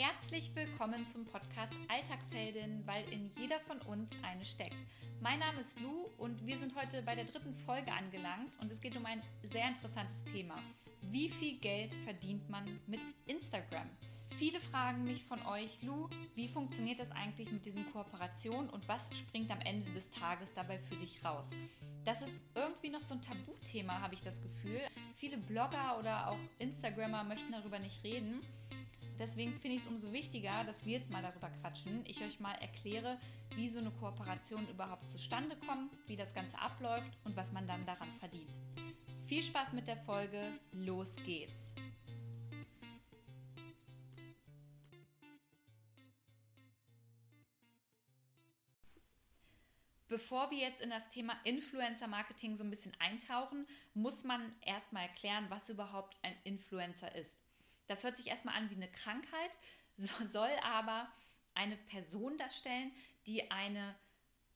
Herzlich willkommen zum Podcast Alltagsheldin, weil in jeder von uns eine steckt. Mein Name ist Lou und wir sind heute bei der dritten Folge angelangt und es geht um ein sehr interessantes Thema. Wie viel Geld verdient man mit Instagram? Viele fragen mich von euch, Lou, wie funktioniert das eigentlich mit diesen Kooperationen und was springt am Ende des Tages dabei für dich raus? Das ist irgendwie noch so ein Tabuthema, habe ich das Gefühl. Viele Blogger oder auch Instagrammer möchten darüber nicht reden. Deswegen finde ich es umso wichtiger, dass wir jetzt mal darüber quatschen. Ich euch mal erkläre, wie so eine Kooperation überhaupt zustande kommt, wie das Ganze abläuft und was man dann daran verdient. Viel Spaß mit der Folge, los geht's! Bevor wir jetzt in das Thema Influencer Marketing so ein bisschen eintauchen, muss man erstmal erklären, was überhaupt ein Influencer ist. Das hört sich erstmal an wie eine Krankheit, soll aber eine Person darstellen, die eine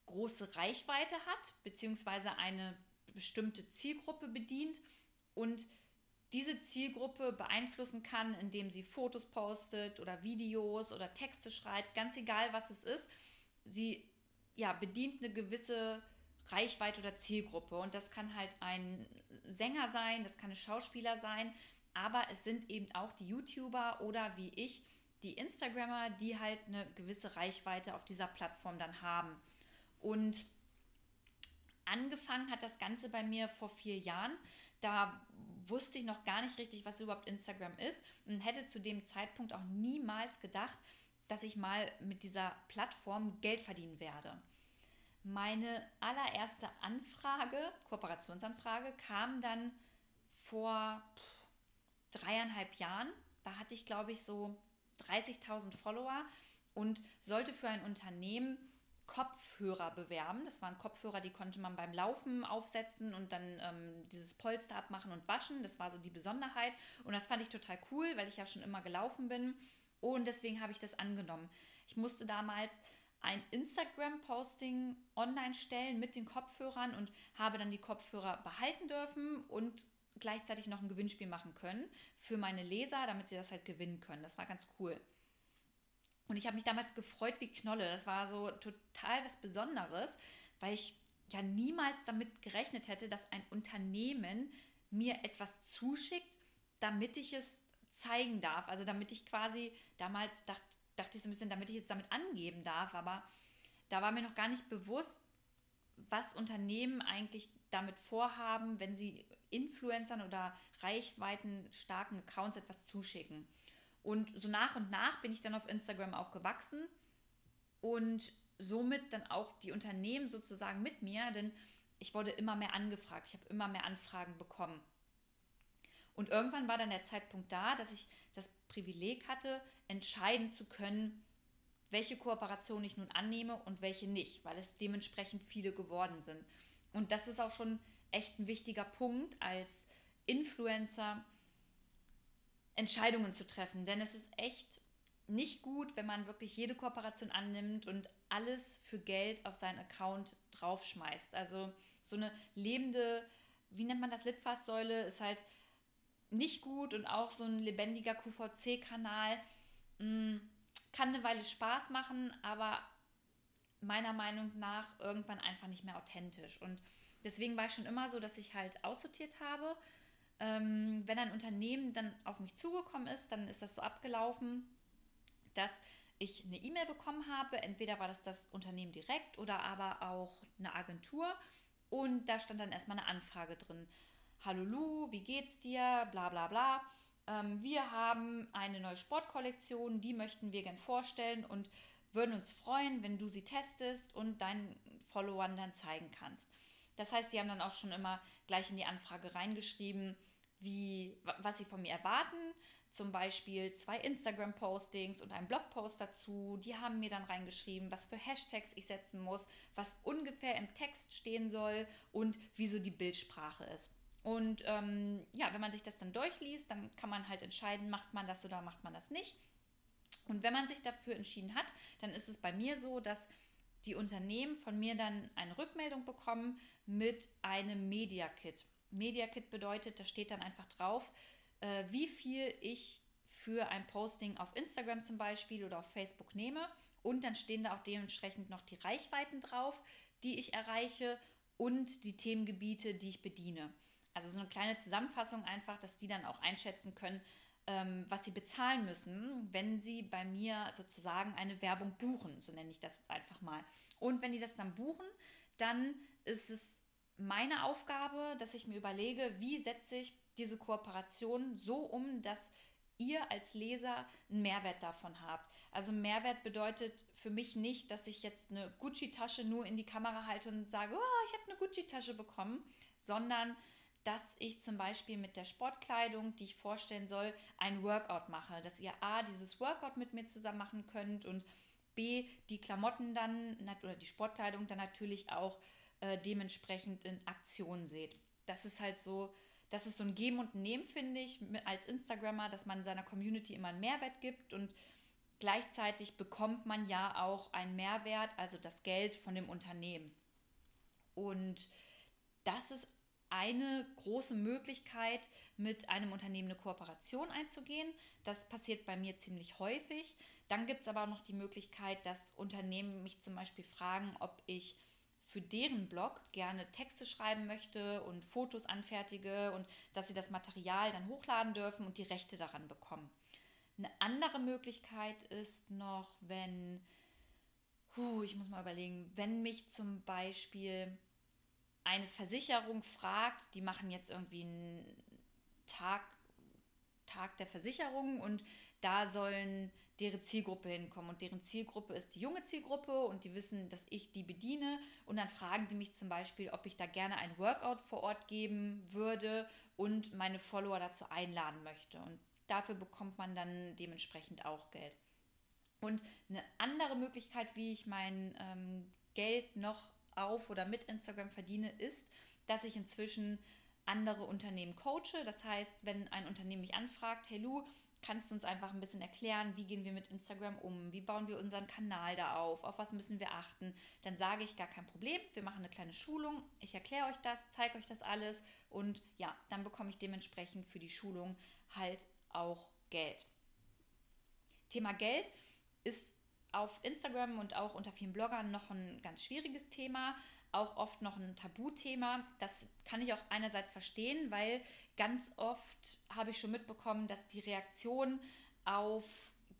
große Reichweite hat, beziehungsweise eine bestimmte Zielgruppe bedient und diese Zielgruppe beeinflussen kann, indem sie Fotos postet oder Videos oder Texte schreibt, ganz egal was es ist. Sie ja, bedient eine gewisse Reichweite oder Zielgruppe. Und das kann halt ein Sänger sein, das kann ein Schauspieler sein, aber es sind eben auch die YouTuber oder wie ich, die Instagrammer, die halt eine gewisse Reichweite auf dieser Plattform dann haben. Und angefangen hat das Ganze bei mir vor vier Jahren. Da wusste ich noch gar nicht richtig, was überhaupt Instagram ist und hätte zu dem Zeitpunkt auch niemals gedacht, dass ich mal mit dieser Plattform Geld verdienen werde. Meine allererste Anfrage, Kooperationsanfrage, kam dann vor dreieinhalb Jahren. Da hatte ich, glaube ich, so 30.000 Follower und sollte für ein Unternehmen Kopfhörer bewerben. Das waren Kopfhörer, die konnte man beim Laufen aufsetzen und dann ähm, dieses Polster abmachen und waschen. Das war so die Besonderheit. Und das fand ich total cool, weil ich ja schon immer gelaufen bin und deswegen habe ich das angenommen. Ich musste damals ein Instagram-Posting online stellen mit den Kopfhörern und habe dann die Kopfhörer behalten dürfen und gleichzeitig noch ein Gewinnspiel machen können für meine Leser, damit sie das halt gewinnen können. Das war ganz cool. Und ich habe mich damals gefreut wie Knolle. Das war so total was Besonderes, weil ich ja niemals damit gerechnet hätte, dass ein Unternehmen mir etwas zuschickt, damit ich es zeigen darf. Also damit ich quasi, damals dacht, dachte ich so ein bisschen, damit ich jetzt damit angeben darf, aber da war mir noch gar nicht bewusst, was Unternehmen eigentlich damit vorhaben, wenn sie Influencern oder reichweitenstarken Accounts etwas zuschicken. Und so nach und nach bin ich dann auf Instagram auch gewachsen und somit dann auch die Unternehmen sozusagen mit mir, denn ich wurde immer mehr angefragt, ich habe immer mehr Anfragen bekommen. Und irgendwann war dann der Zeitpunkt da, dass ich das Privileg hatte, entscheiden zu können, welche Kooperation ich nun annehme und welche nicht, weil es dementsprechend viele geworden sind. Und das ist auch schon echt ein wichtiger Punkt als Influencer, Entscheidungen zu treffen. Denn es ist echt nicht gut, wenn man wirklich jede Kooperation annimmt und alles für Geld auf seinen Account draufschmeißt. Also so eine lebende, wie nennt man das, Litfaßsäule ist halt nicht gut und auch so ein lebendiger QVC-Kanal mm, kann eine Weile Spaß machen, aber meiner Meinung nach irgendwann einfach nicht mehr authentisch. Und deswegen war ich schon immer so, dass ich halt aussortiert habe. Ähm, wenn ein Unternehmen dann auf mich zugekommen ist, dann ist das so abgelaufen, dass ich eine E-Mail bekommen habe. Entweder war das das Unternehmen direkt oder aber auch eine Agentur. Und da stand dann erstmal eine Anfrage drin. Hallo Lu, wie geht's dir? Bla bla bla. Ähm, wir haben eine neue Sportkollektion, die möchten wir gern vorstellen und würden uns freuen, wenn du sie testest und deinen Followern dann zeigen kannst. Das heißt, die haben dann auch schon immer gleich in die Anfrage reingeschrieben, wie, was sie von mir erwarten. Zum Beispiel zwei Instagram-Postings und einen Blogpost dazu. Die haben mir dann reingeschrieben, was für Hashtags ich setzen muss, was ungefähr im Text stehen soll und wieso die Bildsprache ist. Und ähm, ja, wenn man sich das dann durchliest, dann kann man halt entscheiden, macht man das oder macht man das nicht. Und wenn man sich dafür entschieden hat, dann ist es bei mir so, dass die Unternehmen von mir dann eine Rückmeldung bekommen mit einem Media Kit. Media Kit bedeutet, da steht dann einfach drauf, äh, wie viel ich für ein Posting auf Instagram zum Beispiel oder auf Facebook nehme. Und dann stehen da auch dementsprechend noch die Reichweiten drauf, die ich erreiche und die Themengebiete, die ich bediene. Also so eine kleine Zusammenfassung einfach, dass die dann auch einschätzen können, ähm, was sie bezahlen müssen, wenn sie bei mir sozusagen eine Werbung buchen. So nenne ich das jetzt einfach mal. Und wenn die das dann buchen, dann ist es meine Aufgabe, dass ich mir überlege, wie setze ich diese Kooperation so um, dass ihr als Leser einen Mehrwert davon habt. Also Mehrwert bedeutet für mich nicht, dass ich jetzt eine Gucci-Tasche nur in die Kamera halte und sage, oh, ich habe eine Gucci-Tasche bekommen, sondern dass ich zum Beispiel mit der Sportkleidung, die ich vorstellen soll, ein Workout mache. Dass ihr A, dieses Workout mit mir zusammen machen könnt und B, die Klamotten dann oder die Sportkleidung dann natürlich auch äh, dementsprechend in Aktion seht. Das ist halt so, das ist so ein Geben und Nehmen, finde ich, als Instagrammer, dass man seiner Community immer einen Mehrwert gibt und gleichzeitig bekommt man ja auch einen Mehrwert, also das Geld von dem Unternehmen. Und das ist eine große Möglichkeit, mit einem Unternehmen eine Kooperation einzugehen. Das passiert bei mir ziemlich häufig. Dann gibt es aber auch noch die Möglichkeit, dass Unternehmen mich zum Beispiel fragen, ob ich für deren Blog gerne Texte schreiben möchte und Fotos anfertige und dass sie das Material dann hochladen dürfen und die Rechte daran bekommen. Eine andere Möglichkeit ist noch, wenn, huh, ich muss mal überlegen, wenn mich zum Beispiel eine Versicherung fragt, die machen jetzt irgendwie einen Tag, Tag der Versicherung und da sollen deren Zielgruppe hinkommen. Und deren Zielgruppe ist die junge Zielgruppe und die wissen, dass ich die bediene. Und dann fragen die mich zum Beispiel, ob ich da gerne ein Workout vor Ort geben würde und meine Follower dazu einladen möchte. Und dafür bekommt man dann dementsprechend auch Geld. Und eine andere Möglichkeit, wie ich mein ähm, Geld noch auf oder mit Instagram verdiene, ist, dass ich inzwischen andere Unternehmen coache. Das heißt, wenn ein Unternehmen mich anfragt, hey Lu, kannst du uns einfach ein bisschen erklären, wie gehen wir mit Instagram um, wie bauen wir unseren Kanal da auf, auf was müssen wir achten, dann sage ich gar kein Problem, wir machen eine kleine Schulung, ich erkläre euch das, zeige euch das alles. Und ja, dann bekomme ich dementsprechend für die Schulung halt auch Geld. Thema Geld ist auf Instagram und auch unter vielen Bloggern noch ein ganz schwieriges Thema, auch oft noch ein Tabuthema. Das kann ich auch einerseits verstehen, weil ganz oft habe ich schon mitbekommen, dass die Reaktion auf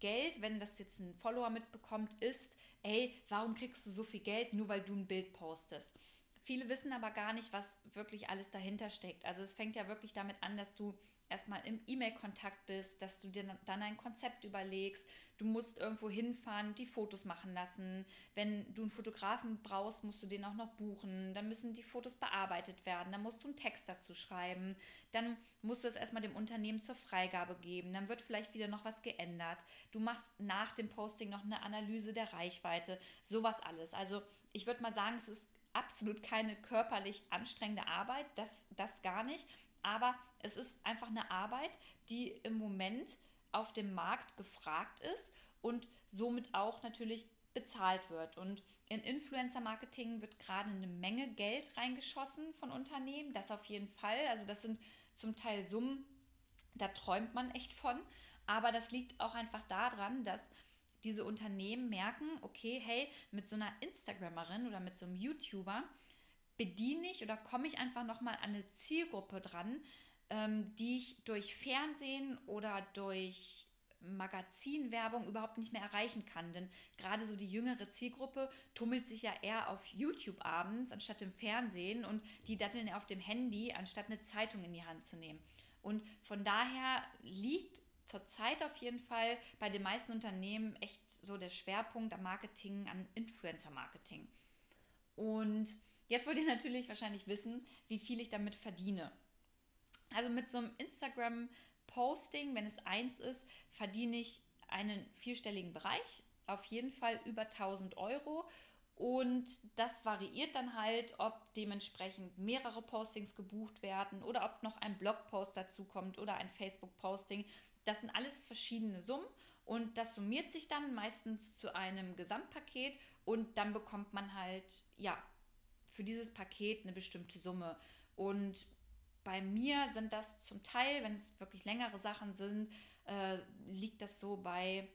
Geld, wenn das jetzt ein Follower mitbekommt, ist, ey, warum kriegst du so viel Geld, nur weil du ein Bild postest? Viele wissen aber gar nicht, was wirklich alles dahinter steckt. Also es fängt ja wirklich damit an, dass du erstmal im E-Mail-Kontakt bist, dass du dir dann ein Konzept überlegst. Du musst irgendwo hinfahren, die Fotos machen lassen. Wenn du einen Fotografen brauchst, musst du den auch noch buchen. Dann müssen die Fotos bearbeitet werden. Dann musst du einen Text dazu schreiben. Dann musst du es erstmal dem Unternehmen zur Freigabe geben. Dann wird vielleicht wieder noch was geändert. Du machst nach dem Posting noch eine Analyse der Reichweite. Sowas alles. Also ich würde mal sagen, es ist absolut keine körperlich anstrengende Arbeit, das, das gar nicht. Aber es ist einfach eine Arbeit, die im Moment auf dem Markt gefragt ist und somit auch natürlich bezahlt wird. Und in Influencer-Marketing wird gerade eine Menge Geld reingeschossen von Unternehmen. Das auf jeden Fall. Also das sind zum Teil Summen, da träumt man echt von. Aber das liegt auch einfach daran, dass diese Unternehmen merken, okay, hey, mit so einer Instagrammerin oder mit so einem YouTuber bediene ich oder komme ich einfach nochmal an eine Zielgruppe dran, ähm, die ich durch Fernsehen oder durch Magazinwerbung überhaupt nicht mehr erreichen kann. Denn gerade so die jüngere Zielgruppe tummelt sich ja eher auf YouTube abends anstatt im Fernsehen und die datteln auf dem Handy, anstatt eine Zeitung in die Hand zu nehmen. Und von daher liegt zurzeit auf jeden Fall bei den meisten Unternehmen echt so der Schwerpunkt am Marketing, an Influencer-Marketing. Und Jetzt wollt ihr natürlich wahrscheinlich wissen, wie viel ich damit verdiene. Also mit so einem Instagram-Posting, wenn es eins ist, verdiene ich einen vierstelligen Bereich, auf jeden Fall über 1000 Euro. Und das variiert dann halt, ob dementsprechend mehrere Postings gebucht werden oder ob noch ein Blogpost dazu kommt oder ein Facebook-Posting. Das sind alles verschiedene Summen und das summiert sich dann meistens zu einem Gesamtpaket und dann bekommt man halt ja für dieses Paket eine bestimmte Summe. Und bei mir sind das zum Teil, wenn es wirklich längere Sachen sind, äh, liegt das so bei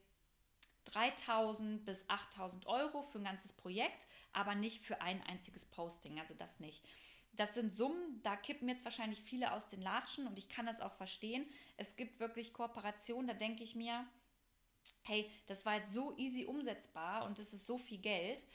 3000 bis 8000 Euro für ein ganzes Projekt, aber nicht für ein einziges Posting, also das nicht. Das sind Summen, da kippen jetzt wahrscheinlich viele aus den Latschen und ich kann das auch verstehen. Es gibt wirklich Kooperationen, da denke ich mir, hey, das war jetzt so easy umsetzbar und es ist so viel Geld.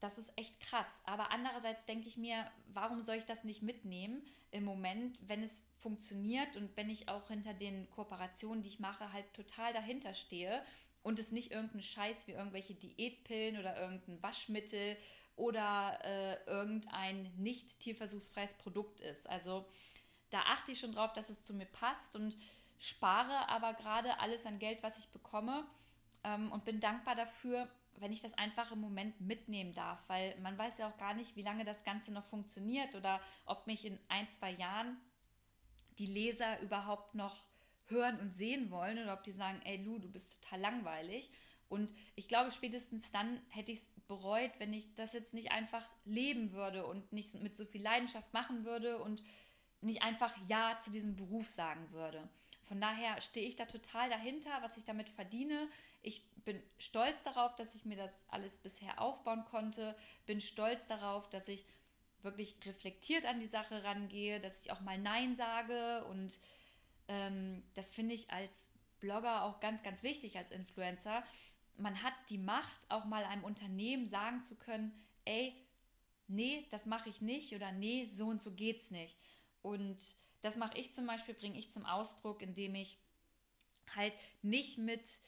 Das ist echt krass. Aber andererseits denke ich mir, warum soll ich das nicht mitnehmen im Moment, wenn es funktioniert und wenn ich auch hinter den Kooperationen, die ich mache, halt total dahinter stehe und es nicht irgendein Scheiß wie irgendwelche Diätpillen oder irgendein Waschmittel oder äh, irgendein nicht tierversuchsfreies Produkt ist. Also da achte ich schon drauf, dass es zu mir passt und spare aber gerade alles an Geld, was ich bekomme ähm, und bin dankbar dafür, wenn ich das einfach im Moment mitnehmen darf, weil man weiß ja auch gar nicht, wie lange das Ganze noch funktioniert oder ob mich in ein, zwei Jahren die Leser überhaupt noch hören und sehen wollen oder ob die sagen, ey Lu, du bist total langweilig. Und ich glaube, spätestens dann hätte ich es bereut, wenn ich das jetzt nicht einfach leben würde und nicht mit so viel Leidenschaft machen würde und nicht einfach Ja zu diesem Beruf sagen würde. Von daher stehe ich da total dahinter, was ich damit verdiene. Ich bin stolz darauf, dass ich mir das alles bisher aufbauen konnte. Bin stolz darauf, dass ich wirklich reflektiert an die Sache rangehe, dass ich auch mal Nein sage und ähm, das finde ich als Blogger auch ganz, ganz wichtig als Influencer. Man hat die Macht, auch mal einem Unternehmen sagen zu können, ey, nee, das mache ich nicht oder nee, so und so geht's nicht. Und das mache ich zum Beispiel, bringe ich zum Ausdruck, indem ich halt nicht mit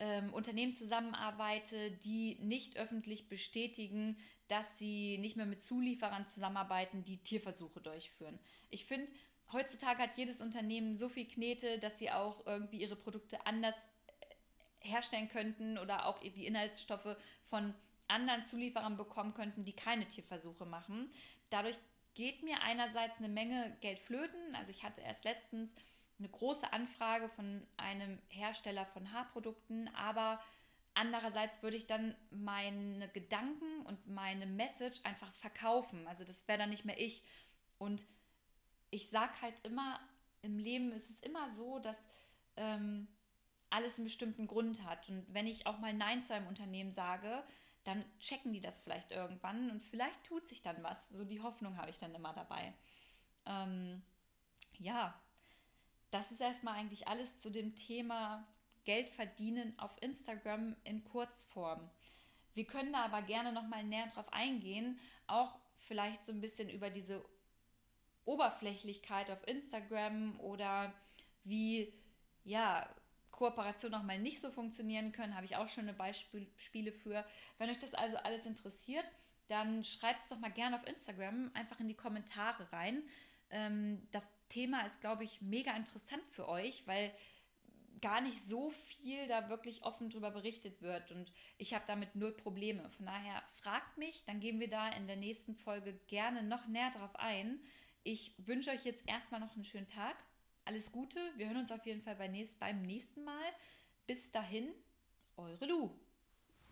ähm, Unternehmen zusammenarbeite, die nicht öffentlich bestätigen, dass sie nicht mehr mit Zulieferern zusammenarbeiten, die Tierversuche durchführen. Ich finde, heutzutage hat jedes Unternehmen so viel Knete, dass sie auch irgendwie ihre Produkte anders äh, herstellen könnten oder auch die Inhaltsstoffe von anderen Zulieferern bekommen könnten, die keine Tierversuche machen. Dadurch geht mir einerseits eine Menge Geld flöten. Also ich hatte erst letztens eine große Anfrage von einem Hersteller von Haarprodukten, aber andererseits würde ich dann meine Gedanken und meine Message einfach verkaufen. Also das wäre dann nicht mehr ich. Und ich sage halt immer, im Leben ist es immer so, dass ähm, alles einen bestimmten Grund hat. Und wenn ich auch mal Nein zu einem Unternehmen sage, dann checken die das vielleicht irgendwann und vielleicht tut sich dann was. So die Hoffnung habe ich dann immer dabei. Ähm, ja, das ist erstmal eigentlich alles zu dem Thema Geld verdienen auf Instagram in Kurzform. Wir können da aber gerne nochmal näher drauf eingehen, auch vielleicht so ein bisschen über diese Oberflächlichkeit auf Instagram oder wie ja Kooperationen auch mal nicht so funktionieren können, habe ich auch schöne Beispiele für. Wenn euch das also alles interessiert, dann schreibt es doch mal gerne auf Instagram einfach in die Kommentare rein. Ähm, das Thema ist, glaube ich, mega interessant für euch, weil gar nicht so viel da wirklich offen drüber berichtet wird und ich habe damit null Probleme. Von daher fragt mich, dann gehen wir da in der nächsten Folge gerne noch näher drauf ein. Ich wünsche euch jetzt erstmal noch einen schönen Tag. Alles Gute. Wir hören uns auf jeden Fall beim nächsten Mal. Bis dahin, eure Lu.